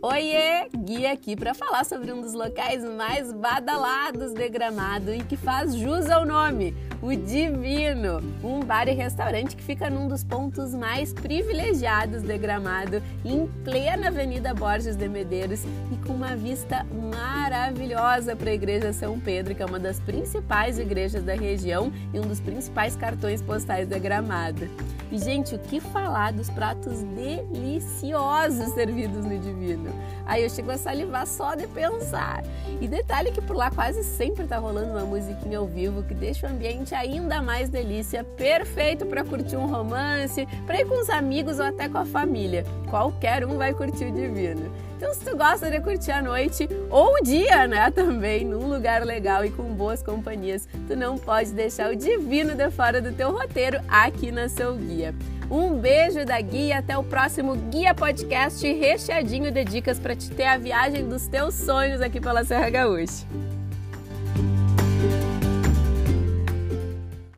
Oiê! Guia aqui para falar sobre um dos locais mais badalados de Gramado e que faz jus ao nome, o Divino, um bar e restaurante que fica num dos pontos mais privilegiados de Gramado, em plena Avenida Borges de Medeiros e com uma vista maravilhosa para a Igreja São Pedro, que é uma das principais igrejas da região e um dos principais cartões postais de Gramado. E, gente, o que falar dos pratos deliciosos servidos no Divino? Aí eu chego a salivar só de pensar. E detalhe que por lá quase sempre tá rolando uma musiquinha ao vivo que deixa o ambiente ainda mais delícia, perfeito para curtir um romance, para ir com os amigos ou até com a família. Qualquer um vai curtir o Divino. Então, se tu gosta de curtir a noite ou o dia, né, também, num lugar legal e com boas companhias, tu não pode deixar o divino de fora do teu roteiro aqui na Seu Guia. Um beijo da Guia, até o próximo Guia Podcast recheadinho de dicas para te ter a viagem dos teus sonhos aqui pela Serra Gaúcha.